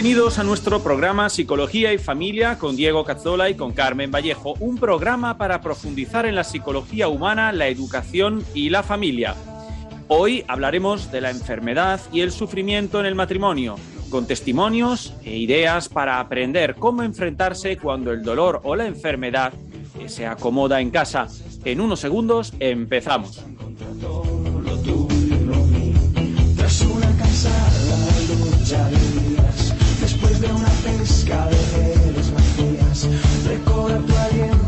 Bienvenidos a nuestro programa Psicología y Familia con Diego Cazzola y con Carmen Vallejo, un programa para profundizar en la psicología humana, la educación y la familia. Hoy hablaremos de la enfermedad y el sufrimiento en el matrimonio, con testimonios e ideas para aprender cómo enfrentarse cuando el dolor o la enfermedad se acomoda en casa. En unos segundos empezamos. lucha redes vacías, recorre tu aliento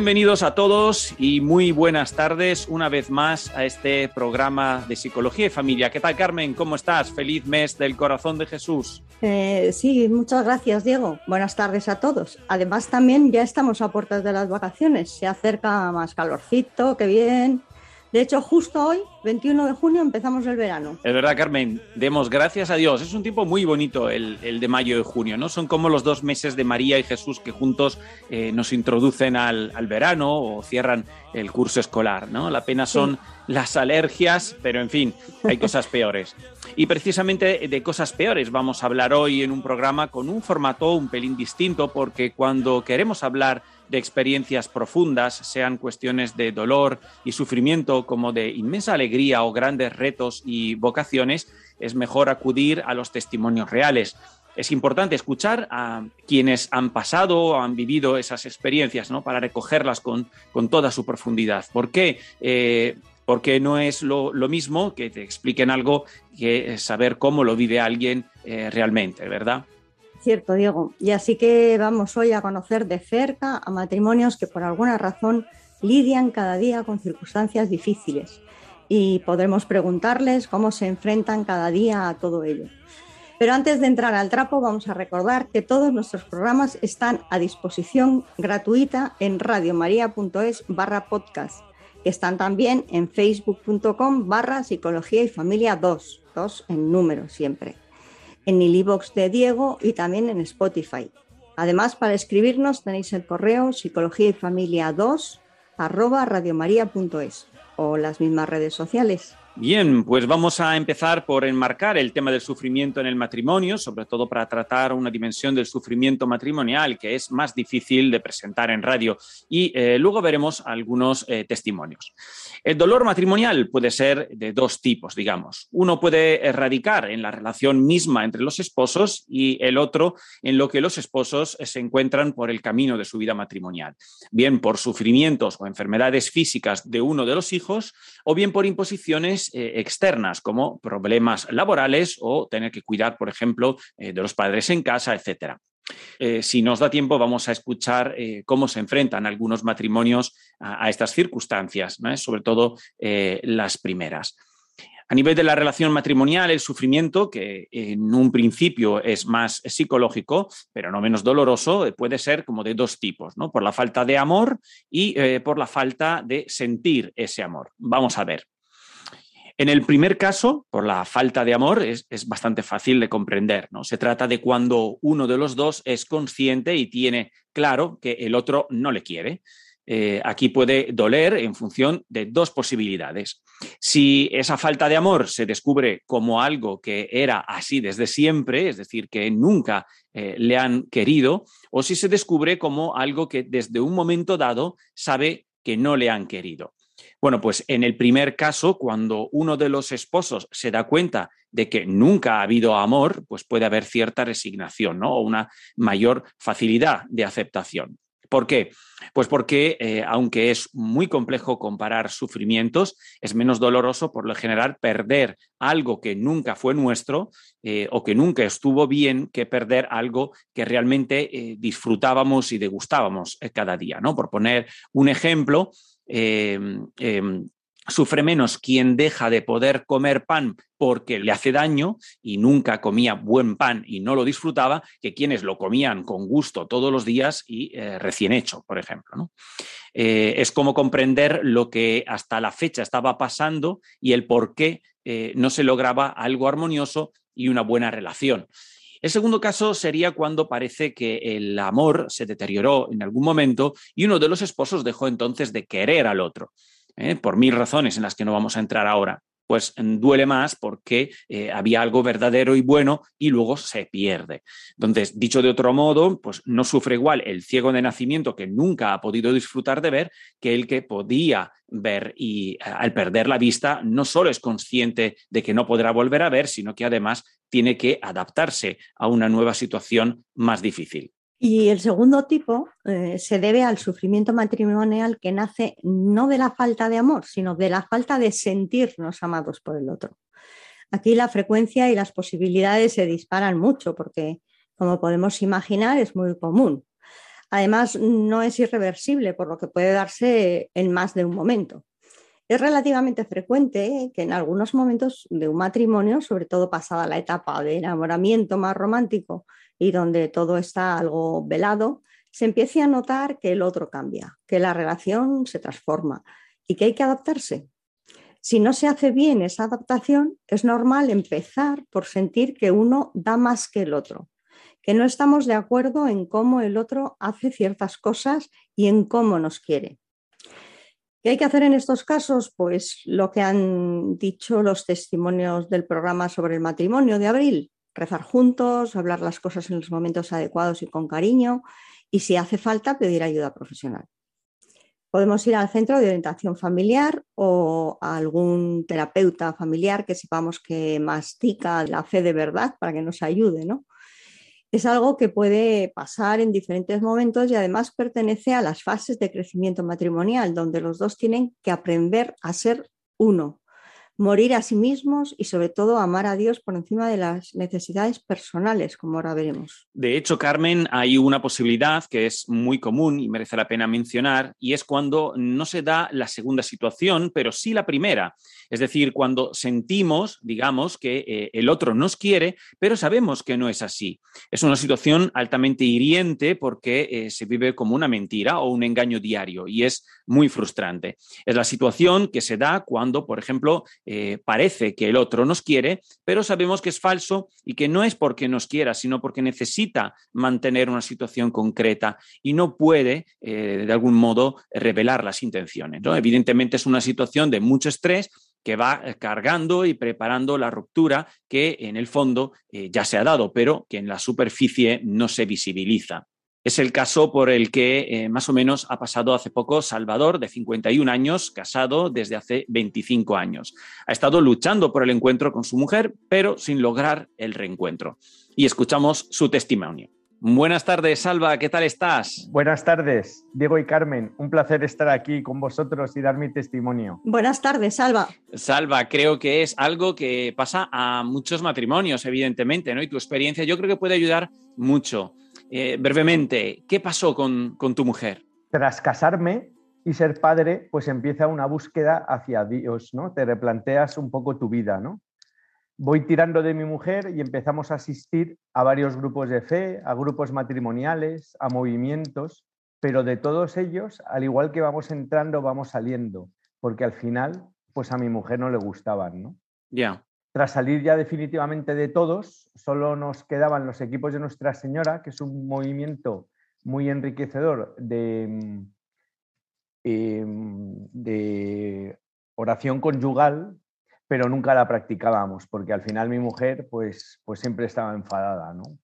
Bienvenidos a todos y muy buenas tardes una vez más a este programa de Psicología y Familia. ¿Qué tal, Carmen? ¿Cómo estás? Feliz mes del corazón de Jesús. Eh, sí, muchas gracias, Diego. Buenas tardes a todos. Además, también ya estamos a puertas de las vacaciones. Se acerca más calorcito, qué bien. De hecho, justo hoy, 21 de junio, empezamos el verano. Es verdad, Carmen, demos gracias a Dios. Es un tiempo muy bonito el, el de mayo y junio, ¿no? Son como los dos meses de María y Jesús que juntos eh, nos introducen al, al, verano o cierran el curso escolar, ¿no? La pena son sí. las alergias, pero en fin, hay cosas peores. Y precisamente de cosas peores vamos a hablar hoy en un programa con un formato un pelín distinto, porque cuando queremos hablar de experiencias profundas, sean cuestiones de dolor y sufrimiento como de inmensa alegría o grandes retos y vocaciones, es mejor acudir a los testimonios reales. Es importante escuchar a quienes han pasado o han vivido esas experiencias ¿no? para recogerlas con, con toda su profundidad. ¿Por qué? Eh, porque no es lo, lo, mismo que te expliquen algo que saber cómo lo vive alguien eh, realmente, ¿verdad? Cierto, Diego. Y así que vamos hoy a conocer de cerca a matrimonios que por alguna razón lidian cada día con circunstancias difíciles y podremos preguntarles cómo se enfrentan cada día a todo ello. Pero antes de entrar al trapo vamos a recordar que todos nuestros programas están a disposición gratuita en radiomaria.es barra podcast, que están también en facebook.com barra psicología y familia 2, 2 en número siempre en el iBox de Diego y también en Spotify. Además, para escribirnos tenéis el correo psicología y familia 2 arroba radiomaria.es o las mismas redes sociales. Bien, pues vamos a empezar por enmarcar el tema del sufrimiento en el matrimonio, sobre todo para tratar una dimensión del sufrimiento matrimonial que es más difícil de presentar en radio y eh, luego veremos algunos eh, testimonios. El dolor matrimonial puede ser de dos tipos, digamos. Uno puede erradicar en la relación misma entre los esposos y el otro en lo que los esposos se encuentran por el camino de su vida matrimonial, bien por sufrimientos o enfermedades físicas de uno de los hijos o bien por imposiciones eh, externas como problemas laborales o tener que cuidar, por ejemplo, eh, de los padres en casa, etcétera. Eh, si nos da tiempo, vamos a escuchar eh, cómo se enfrentan algunos matrimonios a, estas circunstancias, sobre todo las primeras. A nivel de la relación matrimonial, el sufrimiento, que en un principio es más psicológico, pero no menos doloroso, puede ser como de dos tipos, ¿no? Por la falta de amor y por la falta de sentir ese amor. Vamos a ver. En el primer caso, por la falta de amor, es, bastante fácil de comprender. ¿no? Se trata de cuando uno de los dos es consciente y tiene claro que el otro no le quiere. Eh, aquí puede doler en función de dos posibilidades. Si esa falta de amor se descubre como algo que era así desde siempre, es decir, que nunca eh, le han querido, o si se descubre como algo que desde un momento dado sabe que no le han querido. Bueno, pues en el primer caso, cuando uno de los esposos se da cuenta de que nunca ha habido amor, pues puede haber cierta resignación, ¿no? O una mayor facilidad de aceptación. ¿Por qué? Pues porque, eh, aunque es muy complejo comparar sufrimientos, es menos doloroso por lo general perder algo que nunca fue nuestro eh, o que nunca estuvo bien que perder algo que realmente eh, disfrutábamos y degustábamos cada día. ¿no? Por poner un ejemplo, em, em, Sufre menos quien deja de poder comer pan porque le hace daño y nunca comía buen pan y no lo disfrutaba que quienes lo comían con gusto todos los días y eh, recién hecho, por ejemplo. ¿no? Eh, es como comprender lo que hasta la fecha estaba pasando y el por qué eh, no se lograba algo armonioso y una buena relación. El segundo caso sería cuando parece que el amor se deterioró en algún momento y uno de los esposos dejó entonces de querer al otro. ¿eh? por mil razones en las que no vamos a entrar ahora, pues mm, duele más porque eh, había algo verdadero y bueno y luego se pierde. Entonces, dicho de otro modo, pues no sufre igual el ciego de nacimiento que nunca ha podido disfrutar de ver que el que podía ver y al perder la vista no solo es consciente de que no podrá volver a ver, sino que además tiene que adaptarse a una nueva situación más difícil. Y el segundo tipo eh, se debe al sufrimiento matrimonial que nace no de la falta de amor, sino de la falta de sentirnos amados por el otro. Aquí la frecuencia y las posibilidades se disparan mucho porque, como podemos imaginar, es muy común. Además, no es irreversible, por lo que puede darse en más de un momento. Es relativamente frecuente que en algunos momentos de un matrimonio, sobre todo pasada la etapa de enamoramiento más romántico, y donde todo está algo velado, se empiece a notar que el otro cambia, que la relación se transforma y que hay que adaptarse. Si no se hace bien esa adaptación, es normal empezar por sentir que uno da más que el otro, que no estamos de acuerdo en cómo el otro hace ciertas cosas y en cómo nos quiere. ¿Qué hay que hacer en estos casos? Pues lo que han dicho los testimonios del programa sobre el matrimonio de abril, rezar juntos, hablar las cosas en los momentos adecuados y con cariño y si hace falta pedir ayuda profesional. Podemos ir al centro de orientación familiar o a algún terapeuta familiar que sepamos que mastica la fe de verdad para que nos ayude, ¿no? Es algo que puede pasar en diferentes momentos y además pertenece a las fases de crecimiento matrimonial, donde los dos tienen que aprender a ser uno, morir a sí mismos y sobre todo amar a Dios por encima de las necesidades personales, como ahora veremos. De hecho, Carmen, hay una posibilidad que es muy común y merece la pena mencionar, y es cuando no se da la segunda situación, pero sí la primera. Es decir, cuando sentimos, digamos, que eh, el otro nos quiere, pero sabemos que no es así. Es una situación altamente hiriente porque eh, se vive como una mentira o un engaño diario y es muy frustrante. Es la situación que se da cuando, por ejemplo, eh, parece que el otro nos quiere, pero sabemos que es falso y que no es porque nos quiera, sino porque necesita mantener una situación concreta y no puede, eh, de algún modo, revelar las intenciones. Evidentemente es una situación de mucho estrés que va cargando y preparando la ruptura que en el fondo eh, ya se ha dado, pero que en la superficie no se visibiliza. Es el caso por el que eh, más o menos ha pasado hace poco Salvador, de 51 años, casado desde hace 25 años. Ha estado luchando por el encuentro con su mujer, pero sin lograr el reencuentro. Y escuchamos su testimonio. Buenas tardes, Salva, ¿qué tal estás? Buenas tardes, Diego y Carmen. Un placer estar aquí con vosotros y dar mi testimonio. Buenas tardes, Salva. Salva, creo que es algo que pasa a muchos matrimonios, evidentemente, ¿no? Y tu experiencia yo creo que puede ayudar mucho. Eh, brevemente, ¿qué pasó con, con, tu mujer? Tras casarme, y ser padre, pues empieza una búsqueda hacia Dios, ¿no? Te replanteas un poco tu vida, ¿no? Voy tirando de mi mujer y empezamos a asistir a varios grupos de fe, a grupos matrimoniales, a movimientos, pero de todos ellos, al igual que vamos entrando, vamos saliendo, porque al final, pues a mi mujer no le gustaban, ¿no? Ya. Tras salir ya definitivamente de todos, solo nos quedaban los equipos de Nuestra Señora, que es un movimiento muy enriquecedor de, em, oración conyugal, pero nunca la practicábamos, porque al final mi mujer pues, pues siempre estaba enfadada. ¿no?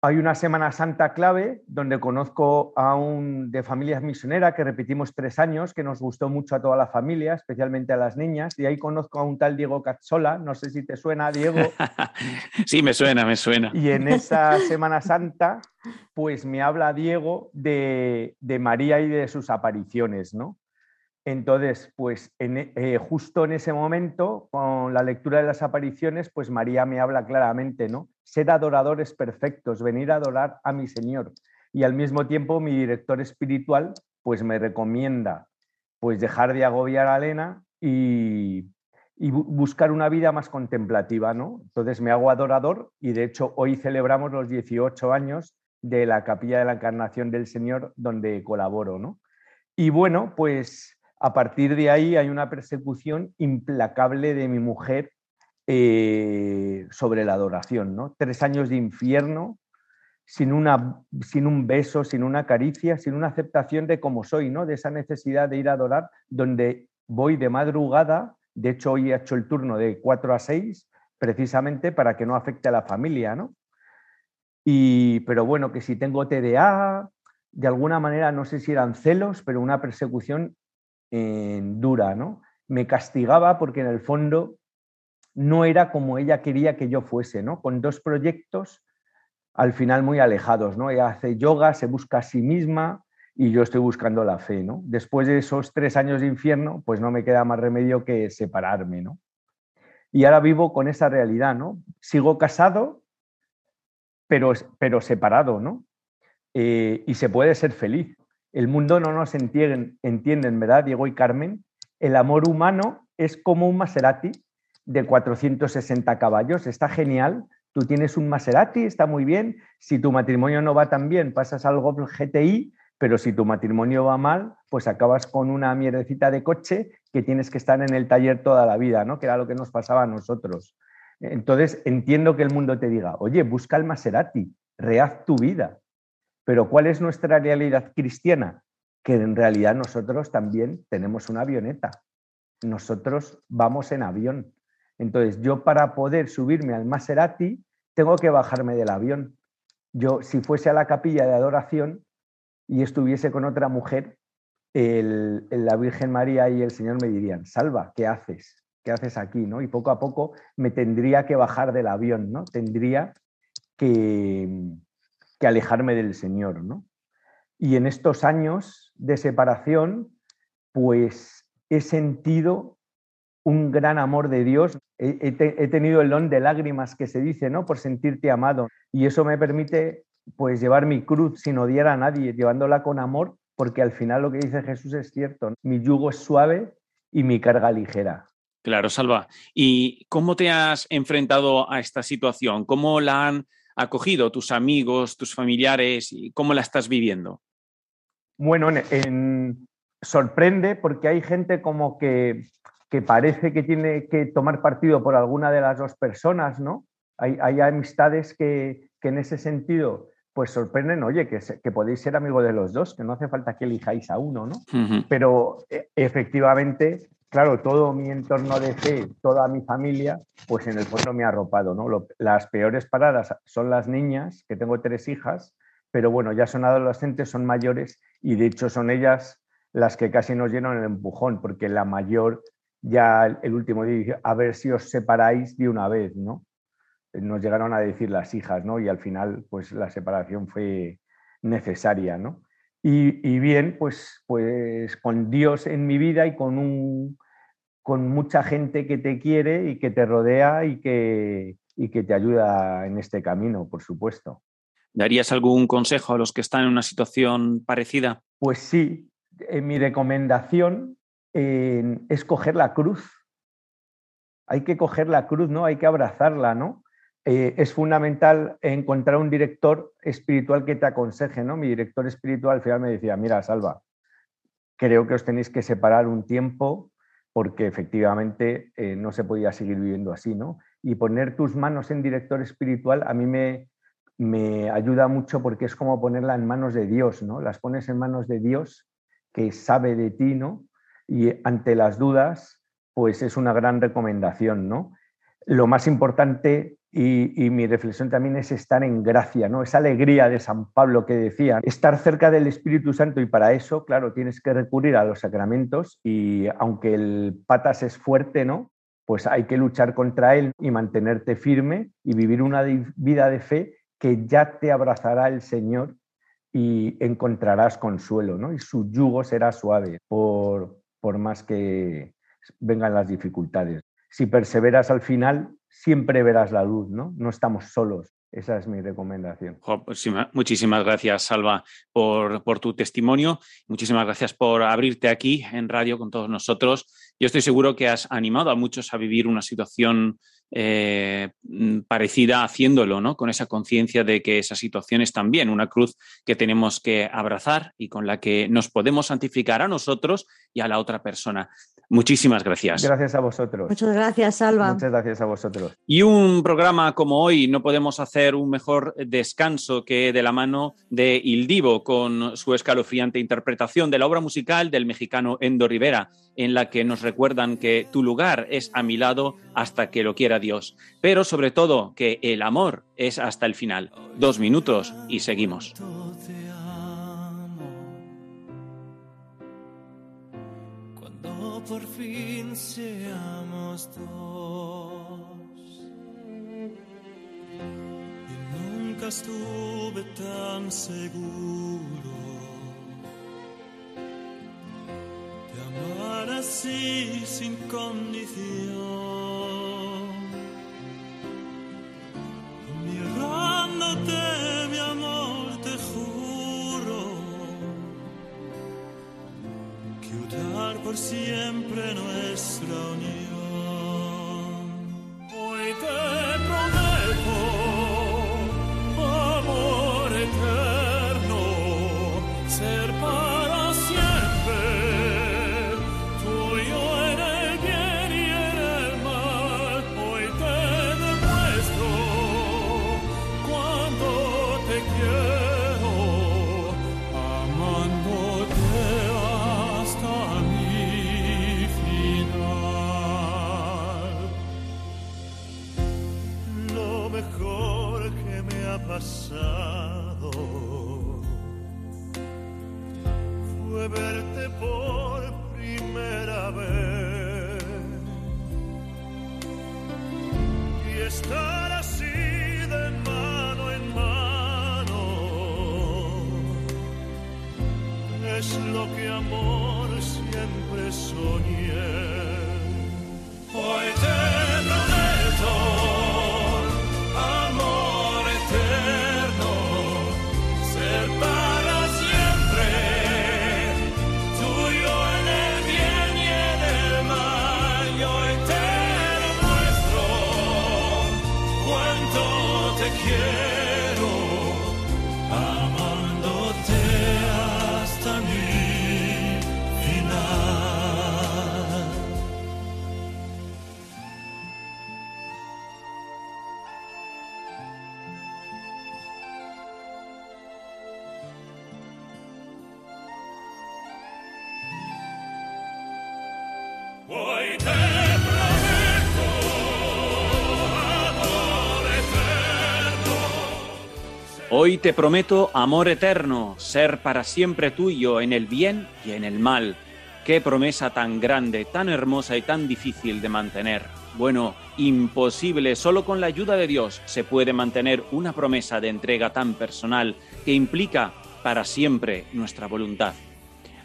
Hay una Semana Santa clave donde conozco a un de familias misionera que repetimos tres años, que nos gustó mucho a toda la familia, especialmente a las niñas, y ahí conozco a un tal Diego Cazzola, no sé si te suena, Diego. sí, me suena, me suena. Y en esa Semana Santa, pues me habla Diego de, de María y de sus apariciones, ¿no? Entonces, pues eh, justo en ese momento, con la lectura de las apariciones, pues María me habla claramente, ¿no? Ser adoradores perfectos, venir a adorar a mi Señor. Y al mismo tiempo mi director espiritual, pues me recomienda, pues dejar de agobiar a Elena y, y buscar una vida más contemplativa, ¿no? Entonces me hago adorador y de hecho hoy celebramos los 18 años de la Capilla de la Encarnación del Señor donde colaboro, ¿no? Y bueno, pues a partir de ahí hay una persecución implacable de mi mujer eh, sobre la adoración, ¿no? Tres años de infierno, sin, una, sin un beso, sin una caricia, sin una aceptación de cómo soy, ¿no? De esa necesidad de ir a adorar, donde voy de madrugada, de hecho hoy he hecho el turno de 4 a 6, precisamente para que no afecte a la familia, ¿no? Y, pero bueno, que si tengo TDA, de alguna manera, no sé si eran celos, pero una persecución dura, ¿no? Me castigaba porque en el fondo no era como ella quería que yo fuese, ¿no? Con dos proyectos al final muy alejados, ¿no? Ella hace yoga, se busca a sí misma y yo estoy buscando la fe, ¿no? Después de esos tres años de infierno, pues no me queda más remedio que separarme, ¿no? Y ahora vivo con esa realidad, ¿no? Sigo casado, pero, pero separado, ¿no? Eh, y se puede ser feliz. El mundo no nos entienden, ¿verdad, Diego y Carmen? El amor humano es como un Maserati de 460 caballos, está genial. Tú tienes un Maserati, está muy bien. Si tu matrimonio no va tan bien, pasas al Golf GTI, pero si tu matrimonio va mal, pues acabas con una mierdecita de coche que tienes que estar en el taller toda la vida, ¿no? Que era lo que nos pasaba a nosotros. Entonces, entiendo que el mundo te diga, oye, busca el Maserati, rehaz tu vida. Pero ¿cuál es nuestra realidad cristiana? Que en realidad nosotros también tenemos una avioneta. Nosotros vamos en avión. Entonces, yo para poder subirme al Maserati, tengo que bajarme del avión. Yo, si fuese a la capilla de adoración y estuviese con otra mujer, la Virgen María y el Señor me dirían, Salva, ¿qué haces? ¿Qué haces aquí? ¿no? Y poco a poco me tendría que bajar del avión, ¿no? Tendría que, que alejarme del Señor, ¿no? Y en estos años de separación, pues he sentido un gran amor de Dios. He, tenido el don de lágrimas que se dice, ¿no? Por sentirte amado. Y eso me permite, pues, llevar mi cruz sin odiar a nadie, llevándola con amor, porque al final lo que dice Jesús es cierto. Mi yugo es suave y mi carga ligera. Claro, Salva. ¿Y cómo te has enfrentado a esta situación? ¿Cómo la han acogido tus amigos, tus familiares y cómo la estás viviendo? Bueno, sorprende porque hay gente como que, parece que tiene que tomar partido por alguna de las dos personas, ¿no? Hay, amistades que, en ese sentido pues sorprenden, oye, que, que, podéis ser amigo de los dos, que no hace falta que elijáis a uno, ¿no? Pero e, efectivamente claro, todo mi entorno de fe, toda mi familia, pues en el fondo me ha arropado, ¿no? las peores paradas son las niñas, que tengo tres hijas, pero bueno, ya son adolescentes, son mayores y de hecho son ellas las que casi nos llenan el empujón, porque la mayor ya el último día a ver si os separáis de una vez, ¿no? Nos llegaron a decir las hijas, ¿no? Y al final, pues la separación fue necesaria, ¿no? Y, bien, pues, pues con Dios en mi vida y con, un, con mucha gente que te quiere y que te rodea y que, y que te ayuda en este camino, por supuesto. ¿Darías algún consejo a los que están en una situación parecida? Pues sí, eh, mi recomendación eh, es coger la cruz. Hay que coger la cruz, ¿no? Hay que abrazarla, ¿no? Eh, es fundamental encontrar un director espiritual que te aconseje, ¿no? Mi director espiritual al final me decía, mira, Salva, creo que os tenéis que separar un tiempo porque efectivamente no se podía seguir viviendo así, ¿no? Y poner tus manos en director espiritual a mí me, me ayuda mucho porque es como ponerla en manos de Dios, ¿no? Las pones en manos de Dios que sabe de ti, ¿no? Y ante las dudas, pues es una gran recomendación, ¿no? Lo más importante y, mi reflexión también es estar en gracia, ¿no? Esa alegría de San Pablo que decía, estar cerca del Espíritu Santo y para eso, claro, tienes que recurrir a los sacramentos y aunque el patas es fuerte, ¿no? Pues hay que luchar contra él y mantenerte firme y vivir una vida de fe que ya te abrazará el Señor y encontrarás consuelo, ¿no? Y su yugo será suave por, por más que vengan las dificultades. Si perseveras al final, siempre verás la luz, ¿no? No estamos solos. Esa es mi recomendación. Pues muchísimas gracias, Salva, por, por, tu testimonio. Muchísimas gracias por abrirte aquí en radio con todos nosotros. Yo estoy seguro que has animado a muchos a vivir una situación eh, mm, parecida haciéndolo, ¿no? Con esa conciencia de que esa situación es también una cruz que tenemos que abrazar y con la que nos podemos santificar a nosotros y a la otra persona. Muchísimas gracias. Gracias a vosotros. Muchas gracias, Salva. Muchas gracias a vosotros. Y un programa como hoy no podemos hacer un mejor descanso que de la mano de Ildivo con su escalofriante interpretación de la obra musical del mexicano Endo Rivera, en la que nos recuerdan que tu lugar es a mi lado hasta que lo quiera Dios, pero sobre todo que el amor es hasta el final. Dos minutos y seguimos. Por fin seamos dos. Y nunca estuve tan seguro de amar así sin condición. Por siempre nuestra unión. Hoy te prometo amor eterno, ser para siempre tuyo en el bien y en el mal. Qué promesa tan grande, tan hermosa y tan difícil de mantener. Bueno, imposible, solo con la ayuda de Dios se puede mantener una promesa de entrega tan personal que implica para siempre nuestra voluntad.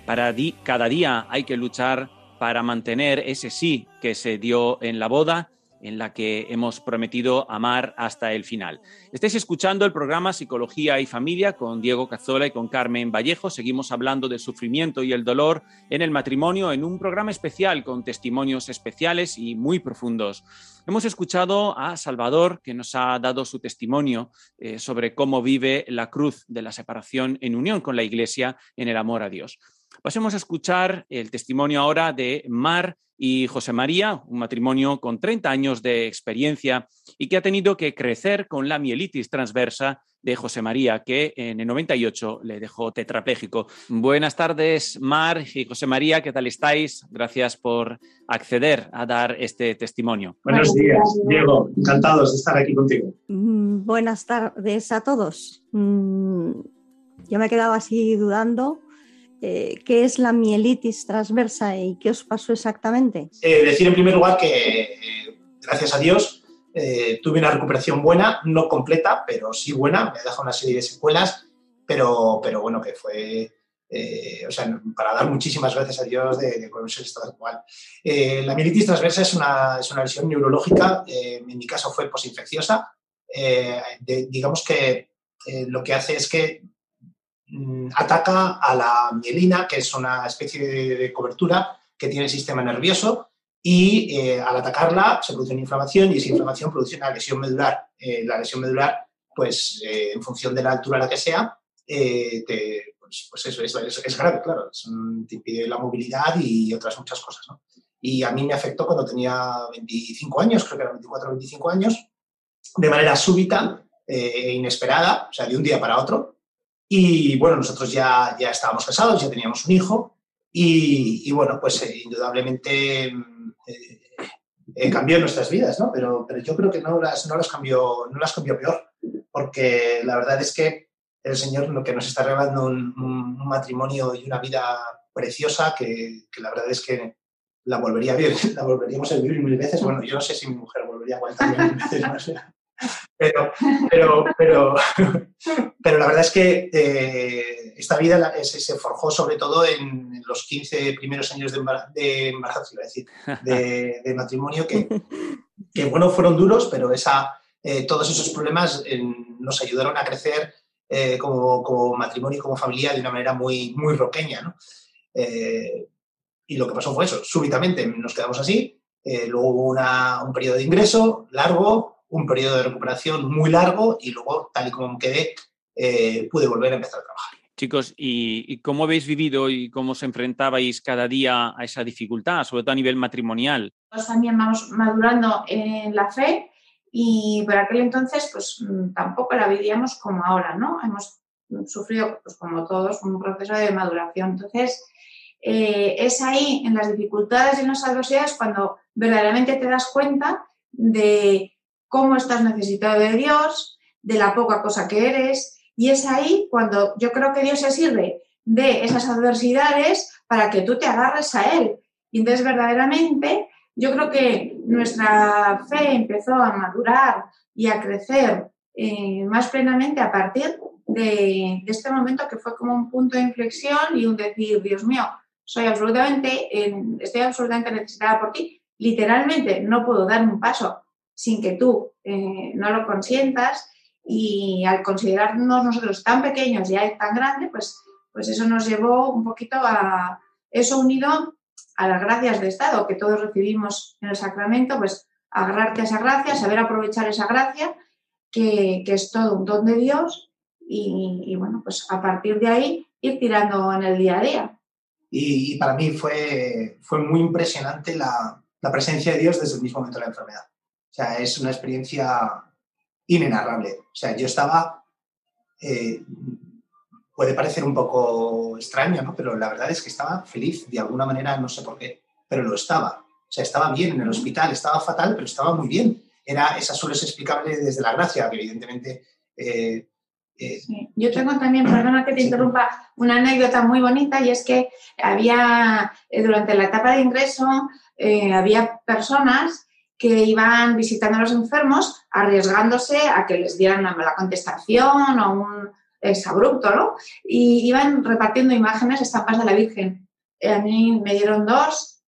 Para cada día hay que luchar para mantener ese sí que se dio en la boda, en la que hemos prometido amar hasta el final. Estáis escuchando el programa Psicología y Familia con Diego Cazzola y con Carmen Vallejo. Seguimos hablando del sufrimiento y el dolor en el matrimonio en un programa especial con testimonios especiales y muy profundos. Hemos escuchado a Salvador, que nos ha dado su testimonio eh, sobre cómo vive la cruz de la separación en unión con la Iglesia en el amor a Dios. Pasemos a escuchar el testimonio ahora de Mar y José María, un matrimonio con 30 años de experiencia y que ha tenido que crecer con la mielitis transversa de José María, que en el 98 le dejó tetrapléjico. Buenas tardes, Mar y José María, ¿qué tal estáis? Gracias por acceder a dar este testimonio. Buenos días, Diego. Encantados de estar aquí contigo. Mm, buenas tardes a todos. Mm, yo me he quedado así dudando. Eh, ¿Qué es la mielitis transversa y qué os pasó exactamente? Eh, decir en primer lugar que, eh, gracias a Dios, eh, tuve una recuperación buena, no completa, pero sí buena, me ha dejado una serie de secuelas, pero, pero bueno, que fue, eh, o sea, para dar muchísimas gracias a Dios de, de poder ser estado actual. Eh, la mielitis transversa es una, es una lesión neurológica, eh, en mi caso fue posinfecciosa, eh, de- digamos que lo que hace es que ataca a la mielina, que es una especie de, cobertura que tiene el sistema nervioso, y eh, al atacarla se produce una inflamación y esa inflamación produce una lesión medular. Eh, la lesión medular, pues eh, en función de la altura a la que sea, eh, te- pues, pues eso es, es- grave, claro, es te impide la movilidad y otras muchas cosas. ¿no? Y a mí me afectó cuando tenía 25 años, creo que eran 24 o 25 años, de manera súbita e inesperada, o sea, de un día para otro. Y bueno, nosotros ya, ya estábamos casados, ya teníamos un hijo y, y bueno, pues eh, indudablemente eh, eh, cambió nuestras vidas, ¿no? Pero, pero yo creo que no las, no, las cambió, no las cambió peor, porque la verdad es que el Señor lo que nos está regalando un, un- un matrimonio y una vida preciosa que, que la verdad es que la volvería a vivir, la volveríamos a vivir mil veces. Bueno, yo no sé si mi mujer volvería a aguantar mil veces más. Pero, pero, pero, pero la verdad es que eh, esta vida se, forjó sobre todo en, los 15 primeros años de, embara- de embarazo, iba a decir, de, matrimonio, que, que, bueno, fueron duros, pero esa, eh, todos esos problemas eh, nos ayudaron a crecer como, como matrimonio y como familia de una manera muy, muy roqueña. ¿no? Y lo que pasó fue eso, súbitamente nos quedamos así, luego hubo un periodo de ingreso largo, un periodo de recuperación muy largo y luego, tal y como me quedé, eh, pude volver a empezar a trabajar. Chicos, ¿y, y cómo habéis vivido y cómo os enfrentabais cada día a esa dificultad, sobre todo a nivel matrimonial? Nosotros también vamos madurando en la fe y por aquel entonces pues mm, tampoco la vivíamos como ahora, ¿no? Hemos sufrido, pues como todos, un proceso de maduración. Entonces, eh, es ahí, en las dificultades y en las adversidades, cuando verdaderamente te das cuenta de cómo estás necesitado de Dios, de la poca cosa que eres, y es ahí cuando yo creo que Dios se sirve de esas adversidades para que tú te agarres a Él. Y entonces, verdaderamente, yo creo que nuestra fe empezó a madurar y a crecer eh, más plenamente a partir de, de este momento que fue como un punto de inflexión y un decir, Dios mío, soy absolutamente, eh, estoy absolutamente necesitada por ti. Literalmente no puedo dar un paso sin que tú eh, no lo consientas y al considerarnos nosotros tan pequeños y a tan grande, pues, pues eso nos llevó un poquito a eso unido a las gracias de Estado que todos recibimos en el sacramento, pues agarrarte a esa gracia, saber aprovechar esa gracia, que, que es todo un don de Dios y, y, bueno, pues a partir de ahí ir tirando en el día a día. Y, y para mí fue, fue muy impresionante la, la, presencia de Dios desde el mismo momento de la enfermedad. O sea, es una experiencia inenarrable. O sea, yo estaba, eh, puede parecer un poco extraño, ¿no? Pero la verdad es que estaba feliz, de alguna manera, no sé por qué, pero lo estaba. O sea, estaba bien en el hospital, estaba fatal, pero estaba muy bien. Era, esa solo es explicable desde la gracia, que evidentemente... Eh, eh, sí. Yo tengo también, perdona que te interrumpa, una anécdota muy bonita y es que había, durante la etapa de ingreso, había personas que iban visitando a los enfermos arriesgándose a que les dieran una mala contestación o un exabrupto, ¿no? Y iban repartiendo imágenes, estampas de la Virgen. A mí me dieron dos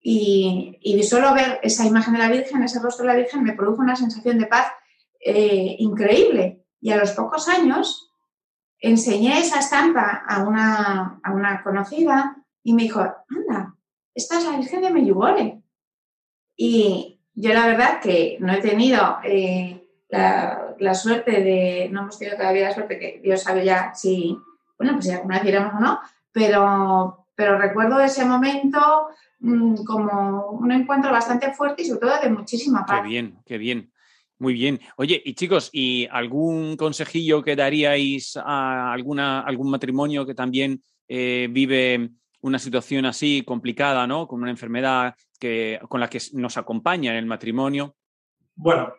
y, y solo ver esa imagen de la Virgen, ese rostro de la Virgen, me produjo una sensación de paz eh, increíble. Y a los pocos años enseñé esa estampa a una, a una conocida y me dijo, anda, esta es la Virgen de Meyugore. Y yo la verdad que no he tenido eh, la, la, suerte de, no hemos tenido todavía la suerte que Dios sabe ya si, bueno, pues si alguna vez iremos o no, pero, pero recuerdo ese momento mmm, como un encuentro bastante fuerte y sobre todo de muchísima paz. Qué bien, qué bien. Muy bien. Oye, y chicos, ¿y algún consejillo que daríais a alguna, algún matrimonio que también eh, vive una situación así complicada, ¿no? Con una enfermedad que, con la que nos acompaña en el matrimonio? Bueno,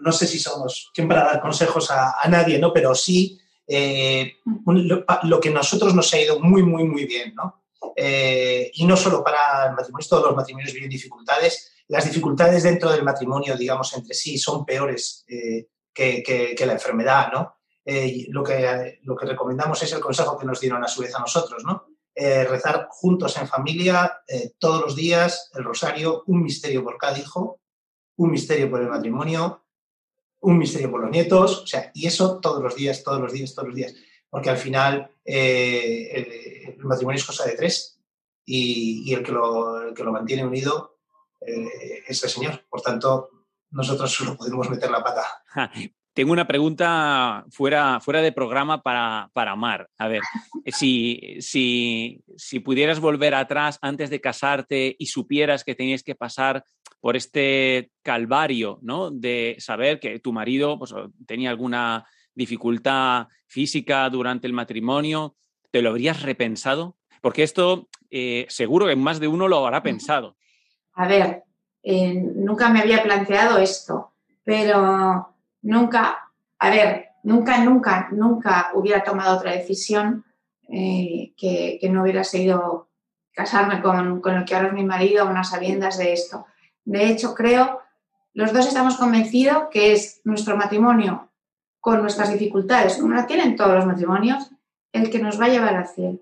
no, sé si somos quien para dar consejos a, nadie, ¿no? Pero sí eh, lo, que a nosotros nos ha ido muy, muy, muy bien, ¿no? Eh, y no solo para el matrimonio, todos los matrimonios viven dificultades. Las dificultades dentro del matrimonio, digamos, entre sí son peores eh, que, la enfermedad, ¿no? Lo, que, lo que recomendamos es el consejo que nos dieron a su vez a nosotros, ¿no? Eh, rezar juntos en familia eh, todos los días el rosario, un misterio por cada hijo, un misterio por el matrimonio, un misterio por los nietos, o sea, y eso todos los días, todos los días, todos los días, porque al final eh, el, matrimonio es cosa de tres y, el, que lo, el, que lo, mantiene unido es el Señor. Por tanto, nosotros solo podemos meter la pata. Tengo una pregunta fuera, fuera de programa para, para Mar. A ver, si, si, si pudieras volver atrás antes de casarte y supieras que tenías que pasar por este calvario, ¿no? De saber que tu marido pues, tenía alguna dificultad física durante el matrimonio, ¿te lo habrías repensado? Porque esto eh, seguro que más de uno lo habrá pensado. A ver, eh, nunca me había planteado esto, pero nunca, a ver, nunca, nunca, nunca hubiera tomado otra decisión eh, que, que, no hubiera sido casarme con, con, el que ahora es mi marido, unas sabiendas de esto. De hecho, creo, los dos estamos convencidos que es nuestro matrimonio con nuestras dificultades, como la tienen todos los matrimonios, el que nos va a llevar al cielo.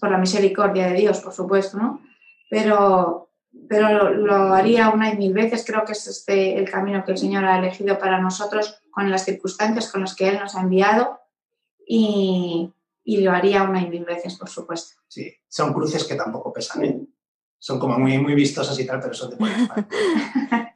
Por la misericordia de Dios, por supuesto, ¿no? Pero pero lo, lo, haría una y mil veces. Creo que es este el camino que el Señor ha elegido para nosotros con las circunstancias con las que Él nos ha enviado y, y lo haría una y mil veces, por supuesto. Sí, son cruces que tampoco pesan, ¿eh? Son como muy, muy vistosas y tal, pero son de buena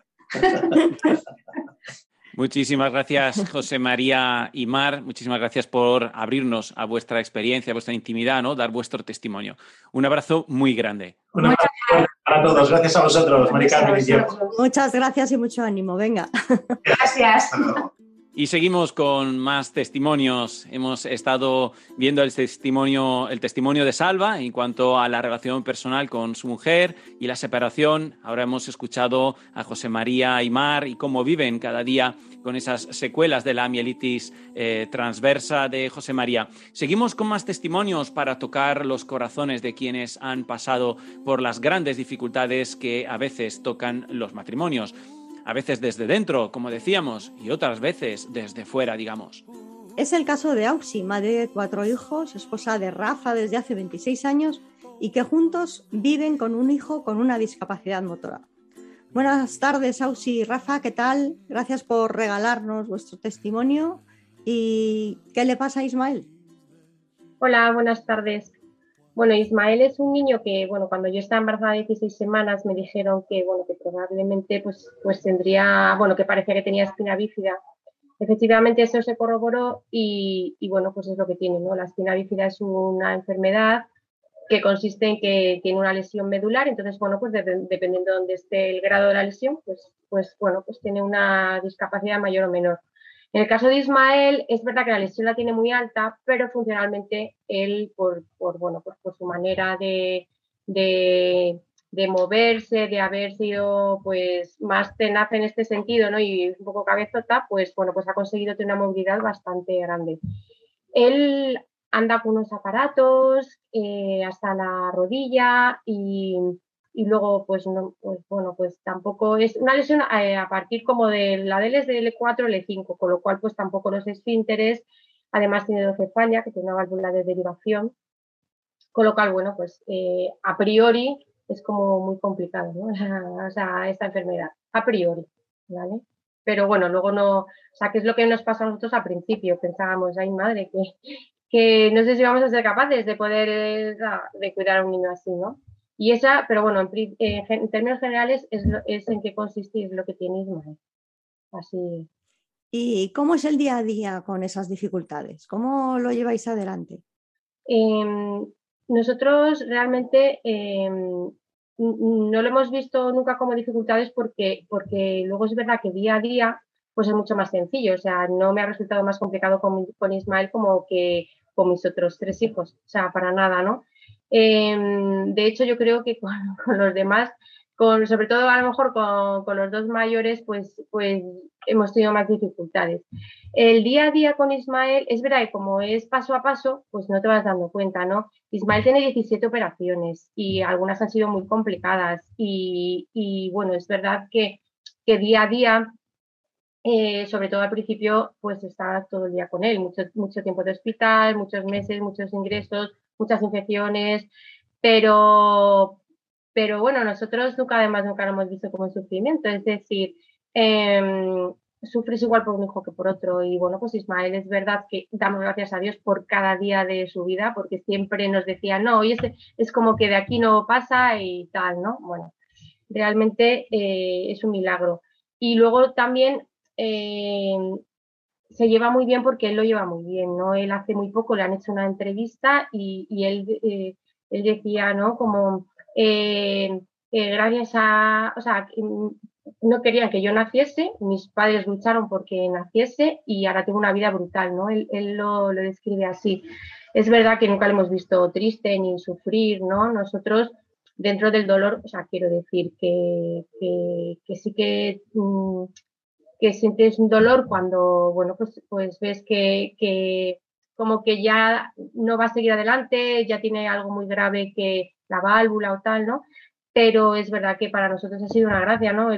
Muchísimas gracias, José María y Mar. Muchísimas gracias por abrirnos a vuestra experiencia, a vuestra intimidad, ¿no? Dar vuestro testimonio. Un abrazo muy grande. Un abrazo para todos. Gracias a vosotros, Mari Carmen y Muchas gracias y mucho ánimo. Venga. Gracias. Y seguimos con más testimonios. Hemos estado viendo el testimonio, el testimonio de Salva en cuanto a la relación personal con su mujer y la separación. Ahora hemos escuchado a José María y y cómo viven cada día con esas secuelas de la mielitis eh, transversa de José María. Seguimos con más testimonios para tocar los corazones de quienes han pasado por las grandes dificultades que a veces tocan los matrimonios a veces desde dentro, como decíamos, y otras veces desde fuera, digamos. Es el caso de Auxi, madre de cuatro hijos, esposa de Rafa desde hace 26 años y que juntos viven con un hijo con una discapacidad motora. Buenas tardes, Auxi y Rafa, ¿qué tal? Gracias por regalarnos vuestro testimonio. ¿Y qué le pasa a Ismael? Hola, buenas tardes. Bueno, Ismael es un niño que, bueno, cuando yo estaba embarazada de 16 semanas me dijeron que, bueno, que probablemente pues, pues tendría, bueno, que parecía que tenía espina bífida. Efectivamente eso se corroboró y, y, bueno, pues es lo que tiene, ¿no? La espina bífida es una enfermedad que consiste en que tiene una lesión medular, entonces, bueno, pues de, dependiendo de dónde esté el grado de la lesión, pues, pues, bueno, pues tiene una discapacidad mayor o menor. En el caso de Ismael, es verdad que la lesión la tiene muy alta, pero funcionalmente él, por, pues su manera de, moverse, de haber sido pues más tenaz en este sentido, ¿no? Y un poco cabezota, pues bueno, pues ha conseguido tener una movilidad bastante grande. Él anda con unos aparatos eh, hasta la rodilla y, y luego pues no pues bueno pues tampoco es una lesión eh, a partir como de la del es de L4 L5 con lo cual pues tampoco los esfínteres además tiene docefalia que tiene una válvula de derivación con lo cual bueno pues eh, a priori es como muy complicado, ¿no? O sea, esta enfermedad, a priori, ¿vale? Pero bueno, luego no, o sea, ¿qué es lo que nos pasa a nosotros al principio? Pensábamos, ay madre, que, que no sé si vamos a ser capaces de poder, de cuidar a un niño así, ¿no? Y esa, pero bueno, en, en términos generales es, es, en qué consiste lo que tiene Ismael. Así. ¿Y cómo es el día a día con esas dificultades? ¿Cómo lo lleváis adelante? Eh, nosotros realmente eh, no lo hemos visto nunca como dificultades porque, porque luego es verdad que día a día pues es mucho más sencillo. O sea, no me ha resultado más complicado con, con Ismael como que con mis otros tres hijos. O sea, para nada, ¿no? Eh, de hecho, yo creo que con, los demás con, sobre todo a lo mejor con, los dos mayores, pues, pues hemos tenido más dificultades. El día a día con Ismael, es verdad que como es paso a paso, pues no te vas dando cuenta, ¿no? Ismael tiene 17 operaciones y algunas han sido muy complicadas y, bueno, es verdad que, que día a día, eh, sobre todo al principio, pues está todo el día con él, mucho, mucho tiempo de hospital, muchos meses, muchos ingresos, muchas infecciones, pero, pero bueno, nosotros nunca además nunca lo hemos visto como un sufrimiento, es decir, eh, sufres igual por un hijo que por otro y bueno, pues Ismael es verdad que damos gracias a Dios por cada día de su vida porque siempre nos decía, no, hoy es, es como que de aquí no pasa y tal, ¿no? Bueno, realmente eh, es un milagro. Y luego también eh, se lleva muy bien porque él lo lleva muy bien, ¿no? Él hace muy poco le han hecho una entrevista y, y él, eh, él decía, ¿no? Como eh, eh, gracias a, o sea, no querían que yo naciese, mis padres lucharon porque naciese y ahora tengo una vida brutal, ¿no? Él, él lo, lo, describe así. Es verdad que nunca lo hemos visto triste ni sufrir, ¿no? Nosotros, dentro del dolor, o sea, quiero decir que, que, sí que, mmm, que sientes un dolor cuando, bueno, pues, pues ves que, como que ya no va a seguir adelante, ya tiene algo muy grave que la válvula o tal, ¿no? Pero es verdad que para nosotros ha sido una gracia, ¿no?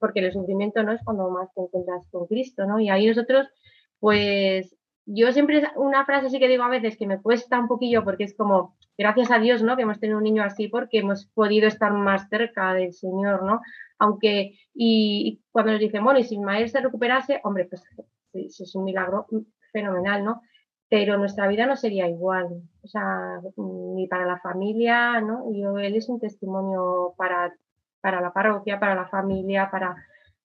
Porque el sufrimiento no es cuando más te encuentras con Cristo, ¿no? Y ahí nosotros, pues, yo siempre una frase así que digo a veces que me cuesta un poquillo porque es como, gracias a Dios, ¿no? Que hemos tenido un niño así porque hemos podido estar más cerca del Señor, ¿no? Aunque, y, cuando nos dicen, bueno, y si Ismael se recuperase, hombre, pues es un milagro fenomenal, ¿no? pero nuestra vida no sería igual, o sea, ni para la familia, ¿no? Yo, él es un testimonio para, para la parroquia, para la familia, para,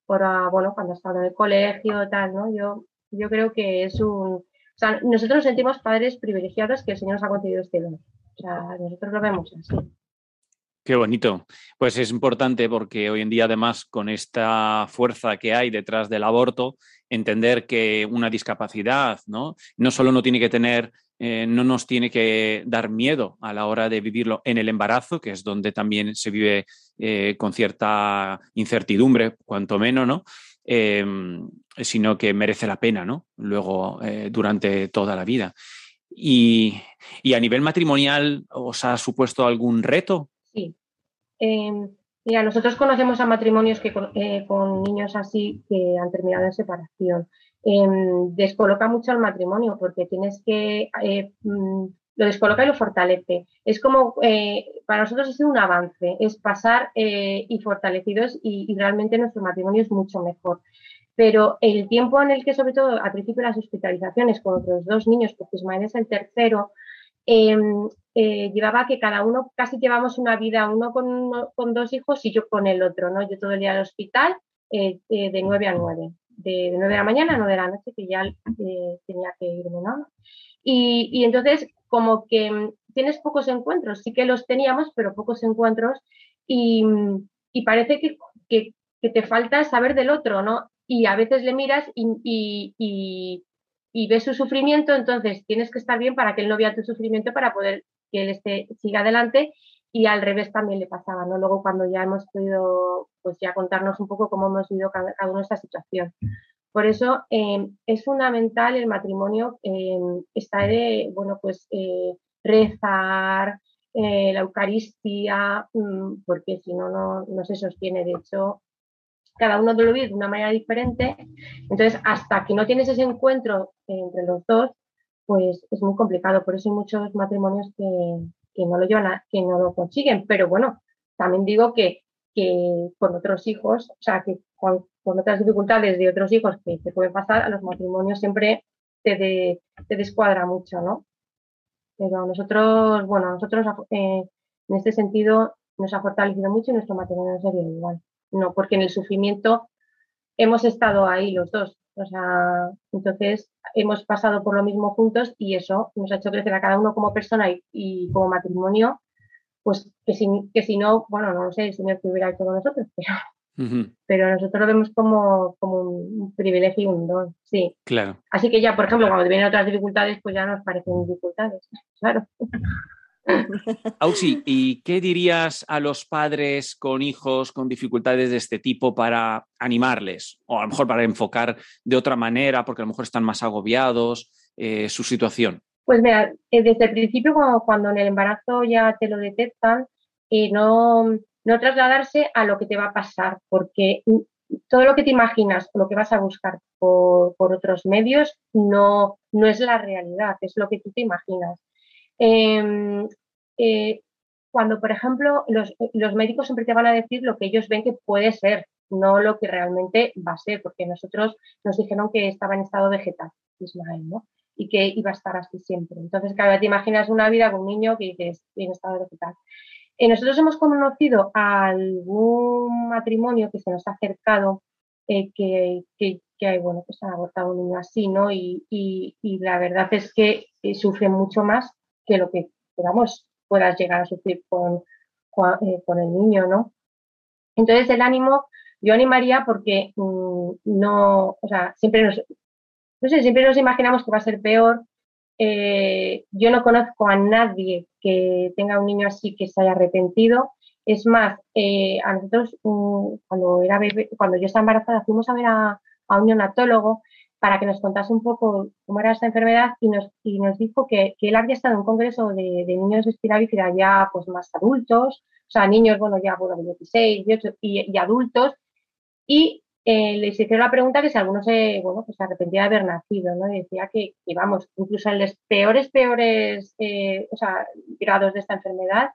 para, bueno, cuando ha estado en el colegio, tal, ¿no? Yo, yo creo que es un, o sea, nosotros nos sentimos padres privilegiados que el Señor nos ha concedido este don, o sea, nosotros lo vemos así. Qué bonito. Pues es importante porque hoy en día, además, con esta fuerza que hay detrás del aborto, entender que una discapacidad, ¿no? No solo no tiene que tener, eh, no nos tiene que dar miedo a la hora de vivirlo en el embarazo, que es donde también se vive eh, con cierta incertidumbre, cuanto menos, ¿no? Eh, sino que merece la pena, ¿no? Luego, eh, durante toda la vida. Y, y a nivel matrimonial, ¿os ha supuesto algún reto? Sí. Eh, mira, nosotros conocemos a matrimonios que con, eh, con, niños así que han terminado en separación. Eh, descoloca mucho el matrimonio porque tienes que mm, lo descoloca y lo fortalece. Es como, eh, para nosotros es un avance, es pasar eh, y fortalecidos y, realmente nuestro matrimonio es mucho mejor. Pero el tiempo en el que, sobre todo al principio, las hospitalizaciones con otros dos niños, porque Ismael es el tercero, eh, eh, llevaba que cada uno casi llevamos una vida, uno con, con, dos hijos y yo con el otro, ¿no? Yo todo el día al hospital eh, eh, de 9 a 9, de, de 9 de la mañana a 9 de la noche, que ya tenía que irme, ¿no? Y, y, entonces, como que mm, tienes pocos encuentros, sí que los teníamos, pero pocos encuentros, y, y parece que, que, que, te falta saber del otro, ¿no? Y a veces le miras y, y y ves su sufrimiento, entonces tienes que estar bien para que él no vea tu sufrimiento para poder que él esté, siga adelante y al revés también le pasaba, ¿no? Luego cuando ya hemos podido, pues ya contarnos un poco cómo hemos vivido cada, cada uno esta situación. Por eso eh, es fundamental el matrimonio, eh, de, bueno, pues eh, rezar, eh, la Eucaristía, mmm, porque si no, no, no se sostiene. De hecho, cada uno lo vive de una manera diferente. Entonces, hasta que no tienes ese encuentro entre los dos, pues es muy complicado. Por eso hay muchos matrimonios que, que no lo llevan a, que no lo consiguen. Pero bueno, también digo que, que con otros hijos, o sea, que con, otras dificultades de otros hijos que te pueden pasar, a los matrimonios siempre te, te descuadra mucho, ¿no? Pero nosotros, bueno, nosotros eh, en este sentido nos ha fortalecido mucho y nuestro matrimonio sería igual. No, porque en el sufrimiento hemos estado ahí los dos. O sea, entonces hemos pasado por lo mismo juntos y eso nos ha hecho crecer a cada uno como persona y, como matrimonio, pues que si, que si no, bueno, no lo sé, el Señor que hubiera hecho con nosotros, pero, pero nosotros lo vemos como, como un privilegio y un don, sí. Claro. Así que ya, por ejemplo, cuando vienen otras dificultades, pues ya nos parecen dificultades, claro. Auxi, ¿y qué dirías a los padres con hijos con dificultades de este tipo para animarles? O a lo mejor para enfocar de otra manera, porque a lo mejor están más agobiados, eh, su situación. Pues mira, eh, desde el principio, cuando, en el embarazo ya te lo detectan, eh, no, no trasladarse a lo que te va a pasar, porque todo lo que te imaginas lo que vas a buscar por, otros medios no, no es la realidad, es lo que tú te imaginas. Em, eh, cuando, por ejemplo, los, médicos siempre te van a decir lo que ellos ven que puede ser, no lo que realmente va a ser, porque nosotros nos dijeron que estaba en estado vegetal, Ismael, ¿no? Y que iba a estar así siempre. Entonces, vez te imaginas una vida con un niño que dices, en estado vegetal. Eh, nosotros hemos conocido algún matrimonio que se nos ha acercado eh, que, que, que, bueno, pues han abortado un niño así, ¿no? Y, y, y la verdad es que sufren mucho más que lo que, digamos, puedas llegar a sufrir con, eh, con, el niño, ¿no? Entonces el ánimo, yo animaría porque mm, no, o sea, siempre nos, no sé, siempre nos imaginamos que va a ser peor. Eh, yo no conozco a nadie que tenga un niño así que se haya arrepentido. Es más, eh, a nosotros mm, cuando era cuando yo estaba embarazada, fuimos a ver a un neonatólogo para que nos contase un poco cómo era esta enfermedad y nos, y nos dijo que, que él había estado en un congreso de, de niños de espina bífida ya pues más adultos, o sea, niños, bueno, ya bueno, de 16, 18 y, adultos, y eh, les hicieron la pregunta que si alguno se, bueno, pues se arrepentía de haber nacido, ¿no? Y decía que, que vamos, incluso en los peores, peores, eh, o sea, grados de esta enfermedad,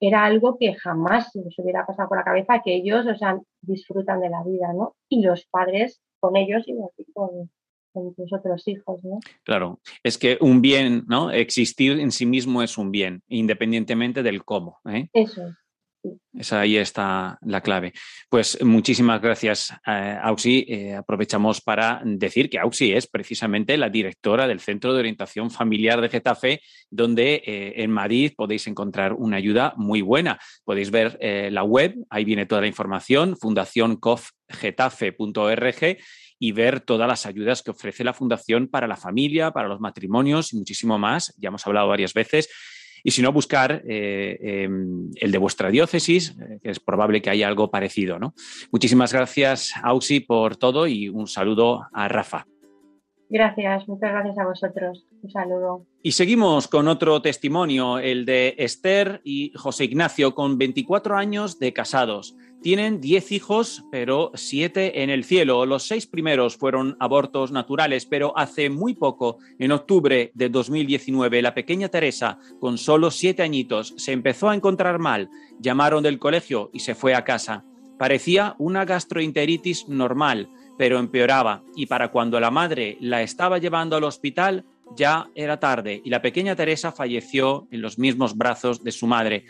era algo que jamás les hubiera pasado por la cabeza, que ellos, o sea, disfrutan de la vida, ¿no? Y los padres con ellos y con, con tus otros hijos, ¿no? Claro, es que un bien, ¿no? Existir en sí mismo es un bien, independientemente del cómo. ¿eh? Eso esa ahí está la clave. Pues muchísimas gracias, eh, Auxi. Eh, aprovechamos para decir que Auxi es precisamente la directora del Centro de Orientación Familiar de Getafe, donde eh, en Madrid podéis encontrar una ayuda muy buena. Podéis ver la web, ahí viene toda la información, fundacioncofgetafe.org y ver todas las ayudas que ofrece la Fundación para la familia, para los matrimonios y muchísimo más. Ya hemos hablado varias veces y si no, buscar eh, em, el de vuestra diócesis, eh, que es probable que haya algo parecido. ¿no? Muchísimas gracias, Auxi, por todo y un saludo a Rafa. Gracias, muchas gracias a vosotros. Un saludo. Y seguimos con otro testimonio, el de Esther y José Ignacio, con 24 años de casados. Tienen 10 hijos, pero 7 en el cielo. Los seis primeros fueron abortos naturales, pero hace muy poco, en octubre de 2019, la pequeña Teresa, con solo 7 añitos, se empezó a encontrar mal. Llamaron del colegio y se fue a casa. Parecía una gastroenteritis normal pero empeoraba y para cuando la madre la estaba llevando al hospital ya era tarde y la pequeña Teresa falleció en los mismos brazos de su madre.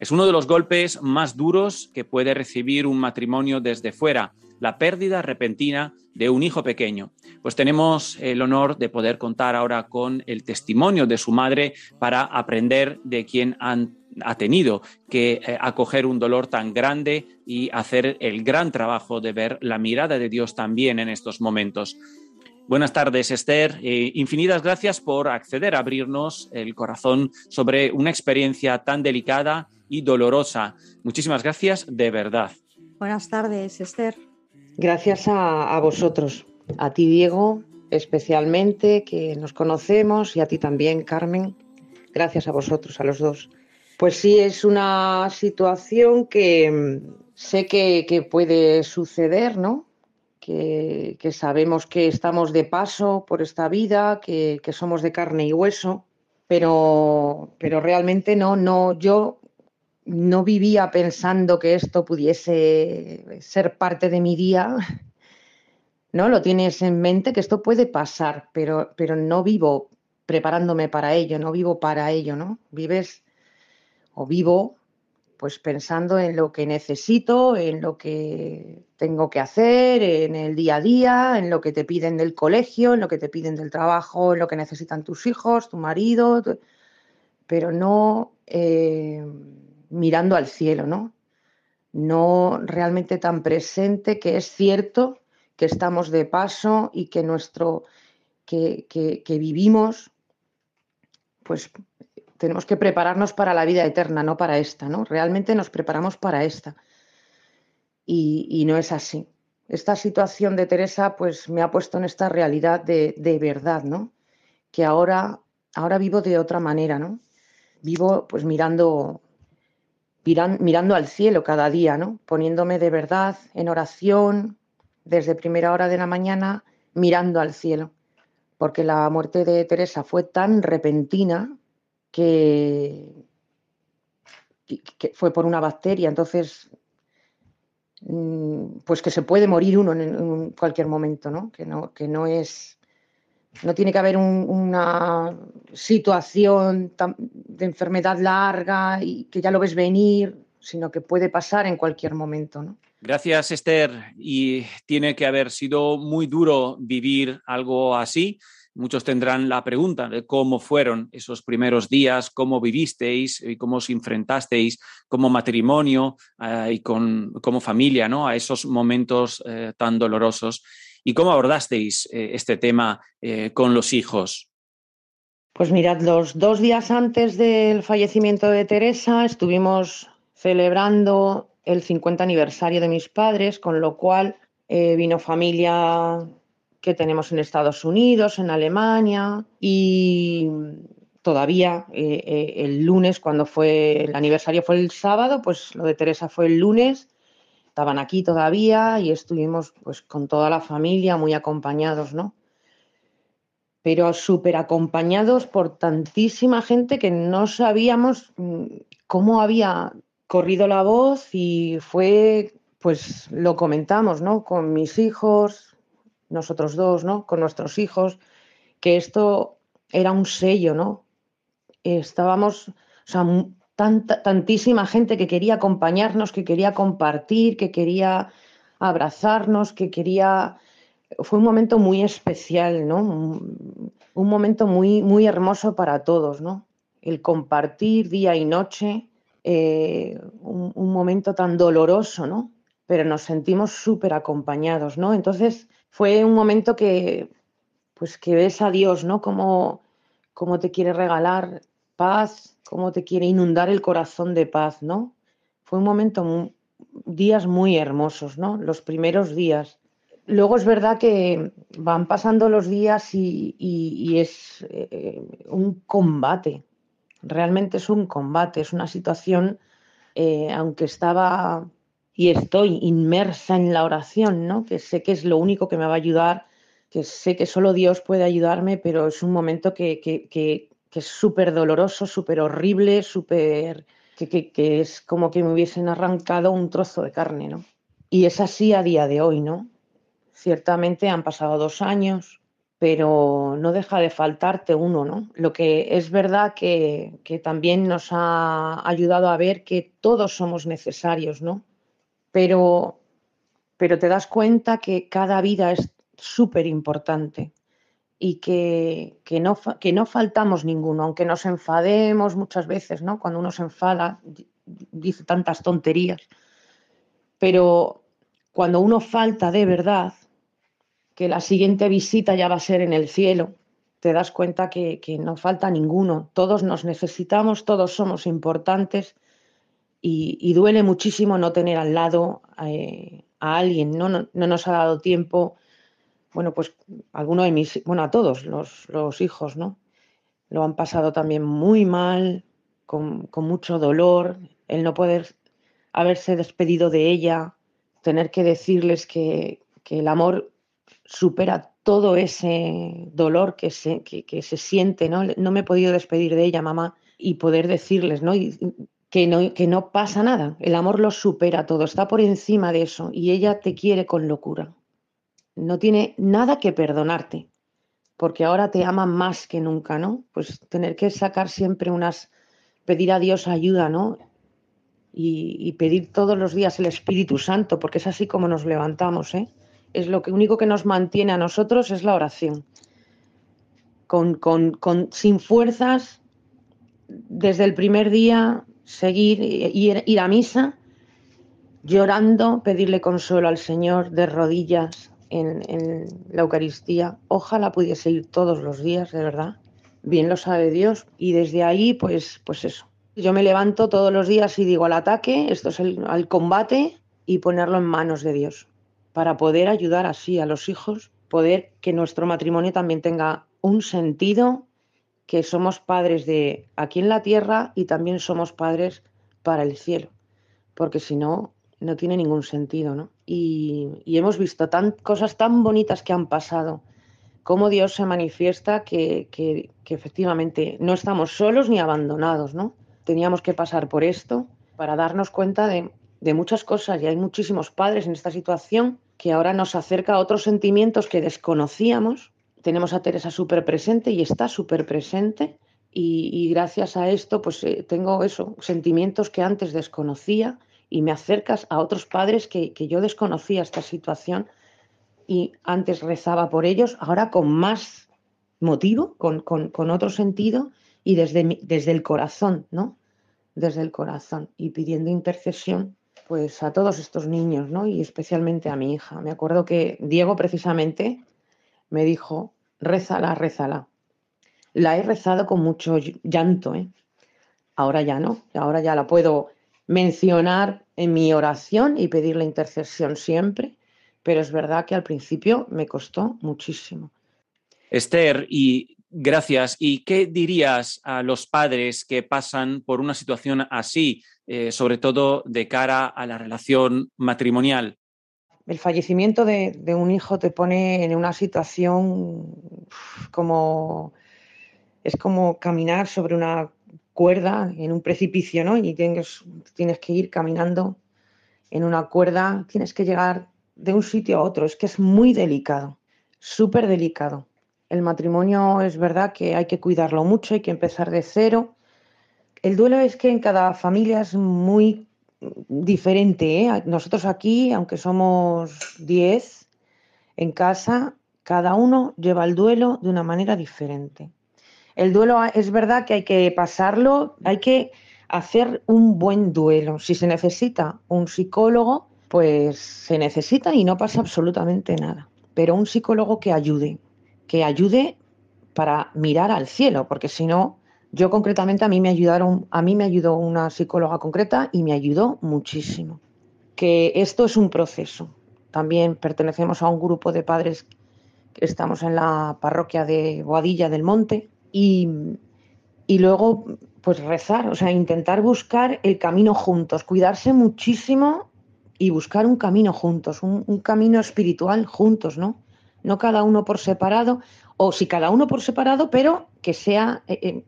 Es uno de los golpes más duros que puede recibir un matrimonio desde fuera, la pérdida repentina de un hijo pequeño. Pues tenemos el honor de poder contar ahora con el testimonio de su madre para aprender de quién han ha tenido que eh, acoger un dolor tan grande y hacer el gran trabajo de ver la mirada de Dios también en estos momentos. Buenas tardes, Esther. Eh, infinitas gracias por acceder a abrirnos el corazón sobre una experiencia tan delicada y dolorosa. Muchísimas gracias de verdad. Buenas tardes, Esther. Gracias a, a vosotros, a ti, Diego, especialmente, que nos conocemos, y a ti también, Carmen. Gracias a vosotros, a los dos. Pues sí, es una situación que mm, sé que, puede suceder, ¿no? Que, sabemos que estamos de paso por esta vida, que, somos de carne y hueso, pero, pero realmente no, no, yo no vivía pensando que esto pudiese ser parte de mi día, ¿no? Lo tienes en mente que esto puede pasar, pero, pero no vivo preparándome para ello, no vivo para ello, ¿no? Vives o vivo pues pensando en lo que necesito, en lo que tengo que hacer, en el día a día, en lo que te piden del colegio, en lo que te piden del trabajo, en lo que necesitan tus hijos, tu marido, pero no eh, mirando al cielo, ¿no? No realmente tan presente que es cierto que estamos de paso y que nuestro que, que vivimos pues tenemos que prepararnos para la vida eterna, no para esta, ¿no? Realmente nos preparamos para esta. Y, no es así. Esta situación de Teresa, pues me ha puesto en esta realidad de, verdad, ¿no? Que ahora, ahora vivo de otra manera, ¿no? Vivo pues mirando, mirando al cielo cada día, ¿no? Poniéndome de verdad en oración desde primera hora de la mañana, mirando al cielo. Porque la muerte de Teresa fue tan repentina, que, fue por una bacteria, entonces mm, pues que se puede morir uno en, cualquier momento, ¿no? Que no, que no es no tiene que haber una situación de enfermedad larga y que ya lo ves venir, sino que puede pasar en cualquier momento, ¿no? Gracias, Esther. Y tiene que haber sido muy duro vivir algo así. Muchos tendrán la pregunta de cómo fueron esos primeros días, cómo vivisteis y cómo os enfrentasteis como matrimonio eh, y con, como familia ¿no? a esos momentos eh, tan dolorosos y cómo abordasteis eh, este tema con los hijos. Pues mirad, los dos días antes del fallecimiento de Teresa estuvimos celebrando el 50 aniversario de mis padres, con lo cual vino familia que tenemos en Estados Unidos, en Alemania y todavía eh, eh, el lunes, cuando fue el aniversario fue el sábado, pues lo de Teresa fue el lunes, estaban aquí todavía y estuvimos pues con toda la familia muy acompañados, ¿no? Pero súper acompañados por tantísima gente que no sabíamos mm, cómo había corrido la voz y fue, pues lo comentamos, ¿no? Con mis hijos, nosotros dos, ¿no? Con nuestros hijos, que esto era un sello, ¿no? Estábamos, o sea, tantísima gente que quería acompañarnos, que quería compartir, que quería abrazarnos, que quería... Fue un momento muy especial, ¿no? Un, momento muy, muy hermoso para todos, ¿no? El compartir día y noche, eh, un, momento tan doloroso, ¿no? Pero nos sentimos súper acompañados, ¿no? Entonces, fue un momento que, pues que ves a Dios, ¿no? Cómo, cómo te quiere regalar paz, cómo te quiere inundar el corazón de paz, ¿no? Fue un momento, días muy hermosos, ¿no? Los primeros días. Luego es verdad que van pasando los días y, es eh, un combate, realmente es un combate, es una situación, eh, aunque estaba y estoy inmersa en la oración, ¿no? Que sé que es lo único que me va a ayudar, que sé que solo Dios puede ayudarme, pero es un momento que, que, es súper doloroso, súper horrible, súper... Que, que, es como que me hubiesen arrancado un trozo de carne, ¿no? Y es así a día de hoy, ¿no? Ciertamente han pasado dos años, pero no deja de faltarte uno, ¿no? Lo que es verdad que, que también nos ha ayudado a ver que todos somos necesarios, ¿no? pero, pero te das cuenta que cada vida es súper importante y que, que, no, que no faltamos ninguno, aunque nos enfademos muchas veces, ¿no? Cuando uno se enfada, dice tantas tonterías. Pero cuando uno falta de verdad, que la siguiente visita ya va a ser en el cielo, te das cuenta que, que no falta ninguno. Todos nos necesitamos, todos somos importantes y, duele muchísimo no tener al lado eh, a alguien, ¿no? ¿no? nos ha dado tiempo, bueno, pues alguno de mis, bueno, a todos los, los hijos, ¿no? Lo han pasado también muy mal, con, con, mucho dolor, el no poder haberse despedido de ella, tener que decirles que, que el amor supera todo ese dolor que se, que, que se siente, ¿no? No me he podido despedir de ella, mamá, y poder decirles, ¿no? Que no, que no pasa nada. El amor lo supera todo, está por encima de eso y ella te quiere con locura. No tiene nada que perdonarte, porque ahora te ama más que nunca, ¿no? Pues tener que sacar siempre unas, pedir a Dios ayuda, ¿no? Y, pedir todos los días el Espíritu Santo, porque es así como nos levantamos, ¿eh? Es lo que único que nos mantiene a nosotros es la oración. Con, con, con, sin fuerzas, desde el primer día, seguir, ir, ir a misa, llorando, pedirle consuelo al Señor de rodillas en, la Eucaristía. Ojalá pudiese ir todos los días, de verdad. Bien lo sabe Dios. Y desde ahí, pues, pues eso. Yo me levanto todos los días y digo al ataque, esto es al combate y ponerlo en manos de Dios para poder ayudar así a los hijos, poder que nuestro matrimonio también tenga un sentido, que somos padres de aquí en la tierra y también somos padres para el cielo, porque si no, no tiene ningún sentido, ¿no? Y, y hemos visto tan, cosas tan bonitas que han pasado, cómo Dios se manifiesta que, que, efectivamente no estamos solos ni abandonados, ¿no? Teníamos que pasar por esto para darnos cuenta de, de muchas cosas y hay muchísimos padres en esta situación que ahora nos acerca a otros sentimientos que desconocíamos. Tenemos a Teresa súper presente y está súper presente y, y, gracias a esto pues eh, tengo eso, sentimientos que antes desconocía y me acercas a otros padres que, que yo desconocía esta situación y antes rezaba por ellos, ahora con más motivo, con, con, con otro sentido y desde, desde el corazón, ¿no? Desde el corazón y pidiendo intercesión pues a todos estos niños, ¿no? Y especialmente a mi hija. Me acuerdo que Diego precisamente me dijo, rézala, rézala. La he rezado con mucho llanto, ¿eh? Ahora ya no, ahora ya la puedo mencionar en mi oración y pedir la intercesión siempre, pero es verdad que al principio me costó muchísimo. Esther, y gracias. ¿Y qué dirías a los padres que pasan por una situación así, eh, sobre todo de cara a la relación matrimonial? El fallecimiento de, de, un hijo te pone en una situación como es como caminar sobre una cuerda en un precipicio, ¿no? Y tienes, tienes que ir caminando en una cuerda, tienes que llegar de un sitio a otro. Es que es muy delicado, súper delicado. El matrimonio es verdad que hay que cuidarlo mucho, hay que empezar de cero. El duelo es que en cada familia es muy diferente. ¿eh? Nosotros aquí, aunque somos 10 en casa, cada uno lleva el duelo de una manera diferente. El duelo es verdad que hay que pasarlo, hay que hacer un buen duelo. Si se necesita un psicólogo, pues se necesita y no pasa absolutamente nada. Pero un psicólogo que ayude, que ayude para mirar al cielo, porque si no, yo concretamente a mí me ayudaron, a mí me ayudó una psicóloga concreta y me ayudó muchísimo. Que esto es un proceso. También pertenecemos a un grupo de padres que estamos en la parroquia de Boadilla del Monte y, y luego pues rezar, o sea, intentar buscar el camino juntos, cuidarse muchísimo y buscar un camino juntos, un, camino espiritual juntos, ¿no? no cada uno por separado, o si cada uno por separado, pero que sea, eh, eh,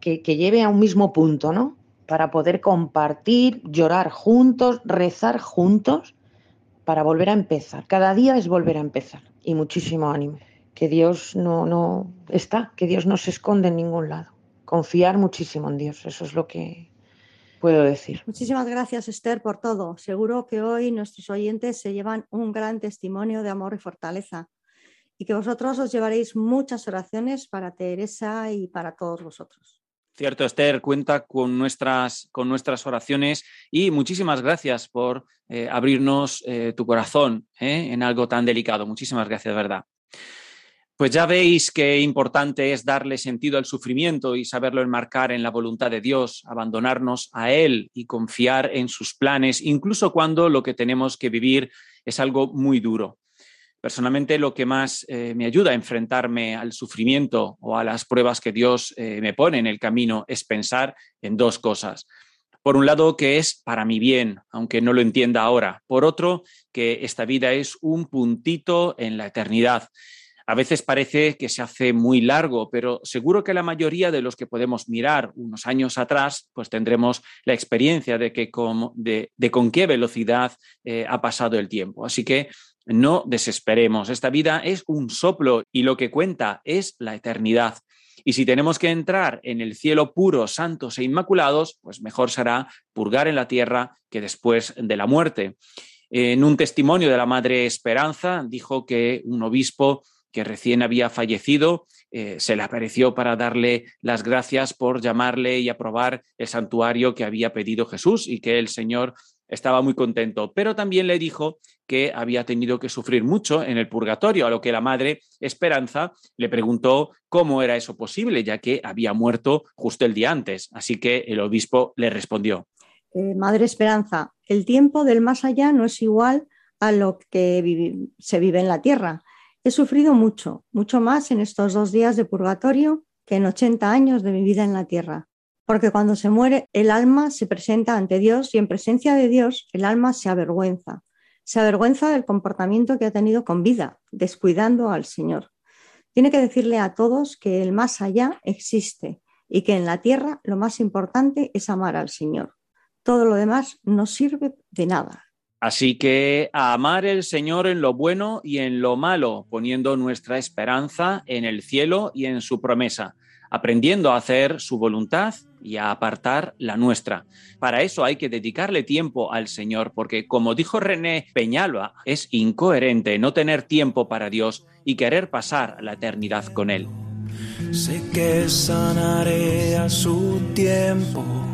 que, que, lleve a un mismo punto, ¿no? Para poder compartir, llorar juntos, rezar juntos, para volver a empezar. Cada día es volver a empezar y muchísimo ánimo. Que Dios no, no está, que Dios no se esconde en ningún lado. Confiar muchísimo en Dios, eso es lo que, puedo decir. Muchísimas gracias, Esther, por todo. Seguro que hoy nuestros oyentes se llevan un gran testimonio de amor y fortaleza y que vosotros os llevaréis muchas oraciones para Teresa y para todos vosotros. Cierto, Esther, cuenta con nuestras, con nuestras oraciones y muchísimas gracias por eh, abrirnos eh, tu corazón eh, en algo tan delicado. Muchísimas gracias, verdad. Pues ya veis qué importante es darle sentido al sufrimiento y saberlo enmarcar en la voluntad de Dios, abandonarnos a Él y confiar en sus planes, incluso cuando lo que tenemos que vivir es algo muy duro. Personalmente lo que más eh, me ayuda a enfrentarme al sufrimiento o a las pruebas que Dios eh, me pone en el camino es pensar en dos cosas. Por un lado, que es para mi bien, aunque no lo entienda ahora. Por otro, que esta vida es un puntito en la eternidad. A veces parece que se hace muy largo, pero seguro que la mayoría de los que podemos mirar unos años atrás, pues tendremos la experiencia de, que con, qué velocidad eh, ha pasado el tiempo. Así que no desesperemos. Esta vida es un soplo y lo que cuenta es la eternidad. Y si tenemos que entrar en el cielo puro, santos e inmaculados, pues mejor será purgar en la tierra que después de la muerte. En un testimonio de la Madre Esperanza dijo que un obispo que recién había fallecido, eh, se le apareció para darle las gracias por llamarle y aprobar el santuario que había pedido Jesús y que el Señor estaba muy contento, pero también le dijo que había tenido que sufrir mucho en el purgatorio, a lo que la madre Esperanza le preguntó cómo era eso posible, ya que había muerto justo el día antes. Así que el obispo le respondió. Eh, madre Esperanza, el tiempo del más allá no es igual a lo que se vive en la tierra. He sufrido mucho, mucho más en estos dos días de purgatorio que en 80 años de mi vida en la tierra. Porque cuando se muere, el alma se presenta ante Dios y en presencia de Dios el alma se avergüenza. Se avergüenza del comportamiento que ha tenido con vida, descuidando al Señor. Tiene que decirle a todos que el más allá existe y que en la tierra lo más importante es amar al Señor. Todo lo demás no sirve de nada. Así que a amar el Señor en lo bueno y en lo malo, poniendo nuestra esperanza en el cielo y en su promesa, aprendiendo a hacer su voluntad y a apartar la nuestra. Para eso hay que dedicarle tiempo al Señor, porque como dijo René Peñalba, es incoherente no tener tiempo para Dios y querer pasar la eternidad con Él. Sé que sanaré a su tiempo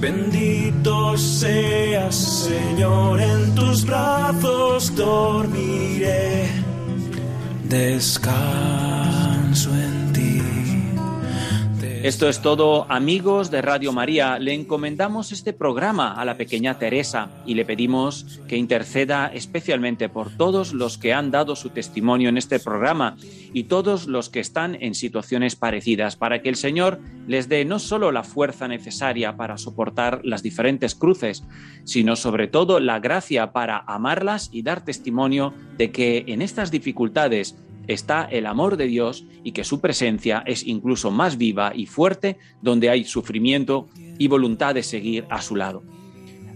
Bendito seas, Señor, en tus brazos dormiré. Descanso en. Esto es todo, amigos de Radio María. Le encomendamos este programa a la pequeña Teresa y le pedimos que interceda especialmente por todos los que han dado su testimonio en este programa y todos los que están en situaciones parecidas, para que el Señor les dé no solo la fuerza necesaria para soportar las diferentes cruces, sino sobre todo la gracia para amarlas y dar testimonio de que en estas dificultades está el amor de Dios y que su presencia es incluso más viva y fuerte donde hay sufrimiento y voluntad de seguir a su lado.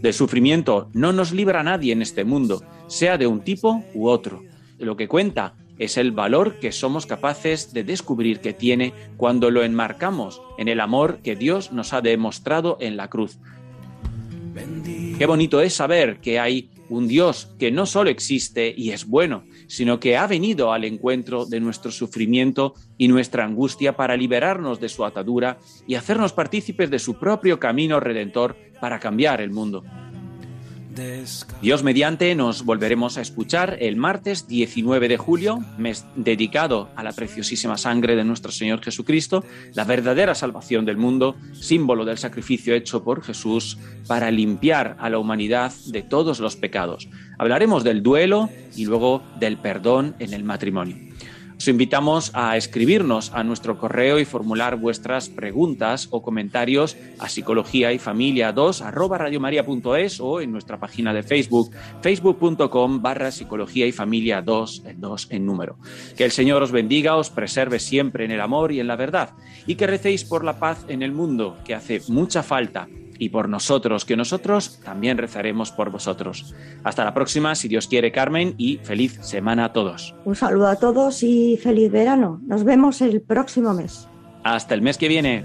Del sufrimiento no nos libra nadie en este mundo, sea de un tipo u otro. Lo que cuenta es el valor que somos capaces de descubrir que tiene cuando lo enmarcamos en el amor que Dios nos ha demostrado en la cruz. Qué bonito es saber que hay un Dios que no solo existe y es bueno, sino que ha venido al encuentro de nuestro sufrimiento y nuestra angustia para liberarnos de su atadura y hacernos partícipes de su propio camino redentor para cambiar el mundo. Dios mediante nos volveremos a escuchar el martes 19 de julio, mes dedicado a la preciosísima sangre de nuestro Señor Jesucristo, la verdadera salvación del mundo, símbolo del sacrificio hecho por Jesús para limpiar a la humanidad de todos los pecados. Hablaremos del duelo y luego del perdón en el matrimonio. Os invitamos a escribirnos a nuestro correo y formular vuestras preguntas o comentarios a psicología y familia 2 arroba radiomaria.es o en nuestra página de Facebook, facebook.com barra psicología y familia 2, en 2 en número. Que el Señor os bendiga, os preserve siempre en el amor y en la verdad y que recéis por la paz en el mundo, que hace mucha falta y por nosotros, que nosotros también rezaremos por vosotros. Hasta la próxima, si Dios quiere, Carmen, y feliz semana a todos. Un saludo a todos y feliz verano. Nos vemos el próximo mes. Hasta el mes que viene.